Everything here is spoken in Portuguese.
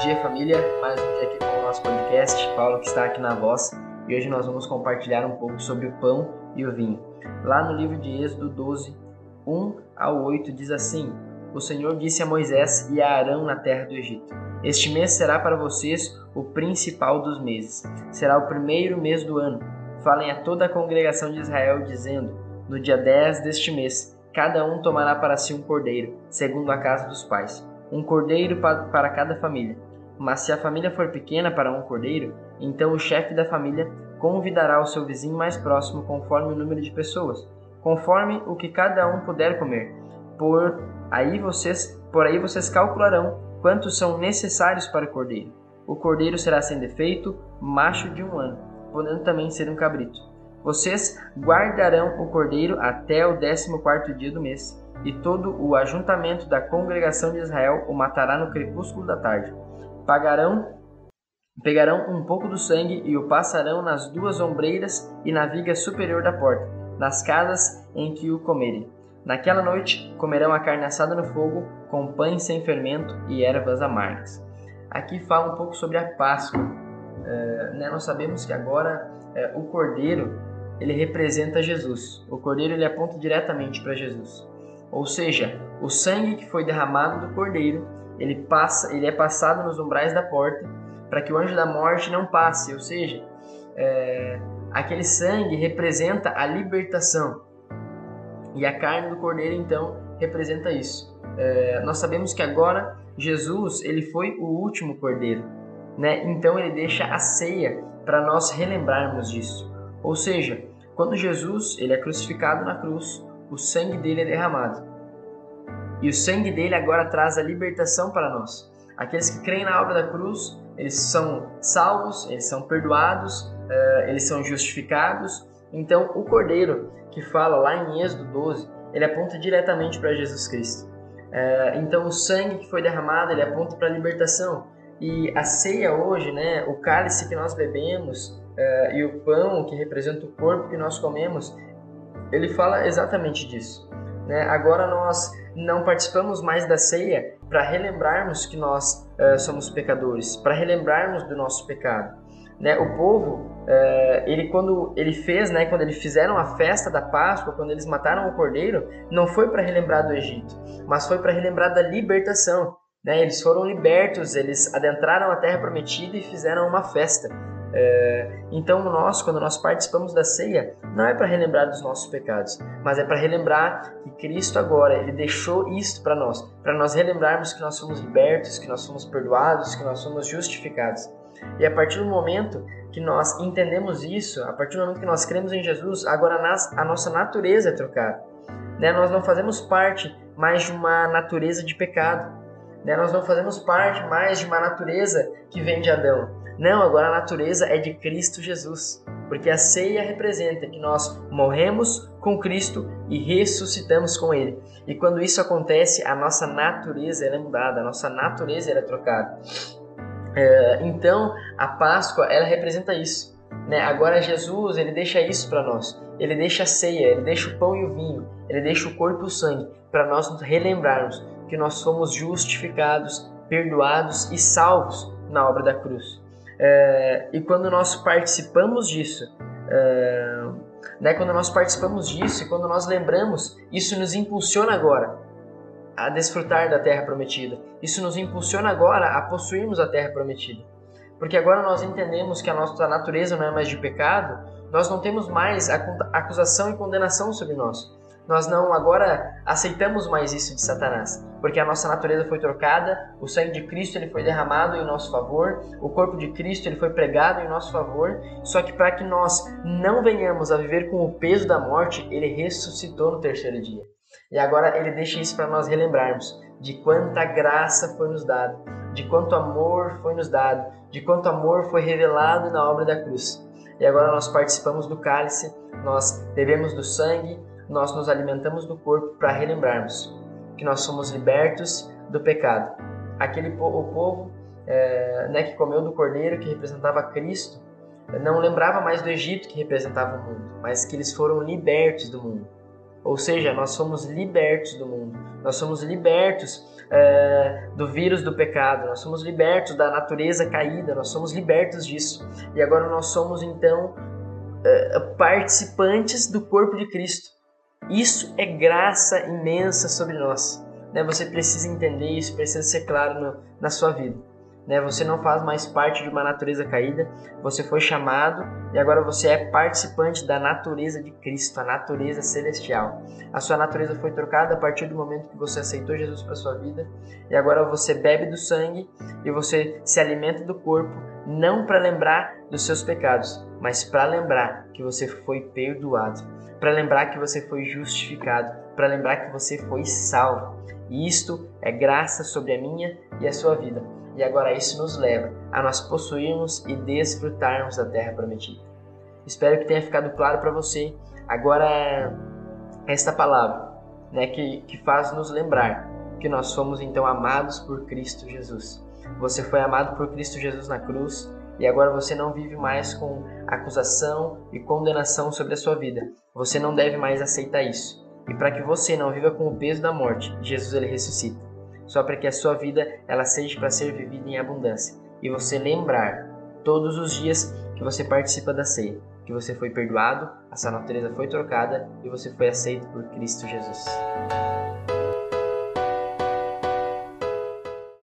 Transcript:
dia, família. Mais um dia aqui com o nosso podcast. Paulo que está aqui na voz. E hoje nós vamos compartilhar um pouco sobre o pão e o vinho. Lá no livro de Êxodo 12, 1 ao 8, diz assim: O Senhor disse a Moisés e a Arão na terra do Egito: Este mês será para vocês o principal dos meses. Será o primeiro mês do ano. Falem a toda a congregação de Israel, dizendo: No dia 10 deste mês, cada um tomará para si um cordeiro, segundo a casa dos pais um cordeiro para cada família. Mas se a família for pequena para um cordeiro, então o chefe da família convidará o seu vizinho mais próximo conforme o número de pessoas, conforme o que cada um puder comer. Por aí vocês, por aí vocês calcularão quantos são necessários para o cordeiro. O cordeiro será sem defeito, macho de um ano, podendo também ser um cabrito. Vocês guardarão o cordeiro até o décimo quarto dia do mês e todo o ajuntamento da congregação de Israel o matará no crepúsculo da tarde. Pagarão, pegarão um pouco do sangue e o passarão nas duas ombreiras e na viga superior da porta, nas casas em que o comerem. Naquela noite comerão a carne assada no fogo, com pães sem fermento e ervas amargas. Aqui fala um pouco sobre a Páscoa. É, né, nós sabemos que agora é, o cordeiro ele representa Jesus. O cordeiro ele aponta diretamente para Jesus. Ou seja, o sangue que foi derramado do cordeiro, ele passa, ele é passado nos umbrais da porta para que o anjo da morte não passe. Ou seja, é, aquele sangue representa a libertação e a carne do cordeiro então representa isso. É, nós sabemos que agora Jesus ele foi o último cordeiro, né? Então ele deixa a ceia para nós relembrarmos disso. Ou seja, quando Jesus ele é crucificado na cruz, o sangue dele é derramado. E o sangue dele agora traz a libertação para nós. Aqueles que creem na obra da cruz, eles são salvos, eles são perdoados, uh, eles são justificados. Então, o Cordeiro, que fala lá em Êxodo 12, ele aponta diretamente para Jesus Cristo. Uh, então, o sangue que foi derramado, ele aponta para a libertação. E a ceia hoje, né, o cálice que nós bebemos uh, e o pão que representa o corpo que nós comemos, ele fala exatamente disso. Né? Agora nós não participamos mais da ceia para relembrarmos que nós uh, somos pecadores, para relembrarmos do nosso pecado. Né? O povo, uh, ele quando ele fez, né, quando eles fizeram a festa da Páscoa, quando eles mataram o cordeiro, não foi para relembrar do Egito, mas foi para relembrar da libertação. Né? Eles foram libertos, eles adentraram a Terra Prometida e fizeram uma festa. É, então, nós, quando nós participamos da ceia, não é para relembrar dos nossos pecados, mas é para relembrar que Cristo agora ele deixou isto para nós, para nós relembrarmos que nós somos libertos, que nós somos perdoados, que nós somos justificados. E a partir do momento que nós entendemos isso, a partir do momento que nós cremos em Jesus, agora a nossa natureza é trocada. Né? Nós não fazemos parte mais de uma natureza de pecado. Né? Nós não fazemos parte mais de uma natureza que vem de Adão não, agora a natureza é de Cristo Jesus, porque a ceia representa que nós morremos com Cristo e ressuscitamos com Ele. E quando isso acontece, a nossa natureza é mudada, a nossa natureza é trocada. É, então, a Páscoa ela representa isso. Né? Agora Jesus ele deixa isso para nós. Ele deixa a ceia, ele deixa o pão e o vinho, ele deixa o corpo e o sangue para nós nos relembrarmos que nós somos justificados, perdoados e salvos na obra da cruz. É, e quando nós participamos disso, é, né, quando nós participamos disso e quando nós lembramos, isso nos impulsiona agora a desfrutar da terra prometida. Isso nos impulsiona agora a possuirmos a terra prometida. Porque agora nós entendemos que a nossa natureza não é mais de pecado, nós não temos mais acusação e condenação sobre nós nós não agora aceitamos mais isso de Satanás, porque a nossa natureza foi trocada, o sangue de Cristo ele foi derramado em nosso favor, o corpo de Cristo ele foi pregado em nosso favor, só que para que nós não venhamos a viver com o peso da morte, ele ressuscitou no terceiro dia. E agora ele deixa isso para nós relembrarmos de quanta graça foi nos dada, de quanto amor foi nos dado, de quanto amor foi revelado na obra da cruz. E agora nós participamos do cálice, nós bebemos do sangue, nós nos alimentamos do corpo para relembrarmos que nós somos libertos do pecado. Aquele o povo é, né, que comeu do cordeiro que representava Cristo não lembrava mais do Egito que representava o mundo, mas que eles foram libertos do mundo. Ou seja, nós somos libertos do mundo. Nós somos libertos é, do vírus do pecado, nós somos libertos da natureza caída, nós somos libertos disso. E agora nós somos então é, participantes do corpo de Cristo. Isso é graça imensa sobre nós. Né? Você precisa entender isso, precisa ser claro no, na sua vida né? Você não faz mais parte de uma natureza caída, você foi chamado e agora você é participante da natureza de Cristo, a natureza celestial. A sua natureza foi trocada a partir do momento que você aceitou Jesus para sua vida e agora você bebe do sangue e você se alimenta do corpo, não para lembrar dos seus pecados, mas para lembrar que você foi perdoado, para lembrar que você foi justificado, para lembrar que você foi salvo. E isto é graça sobre a minha e a sua vida e agora isso nos leva a nós possuirmos e desfrutarmos da terra prometida. Espero que tenha ficado claro para você agora esta palavra, né, que, que faz nos lembrar que nós somos então amados por Cristo Jesus. Você foi amado por Cristo Jesus na cruz e agora você não vive mais com acusação e condenação sobre a sua vida. Você não deve mais aceitar isso. E para que você não viva com o peso da morte, Jesus ele ressuscita só para que a sua vida ela seja para ser vivida em abundância. E você lembrar todos os dias que você participa da ceia, que você foi perdoado, a sua natureza foi trocada e você foi aceito por Cristo Jesus.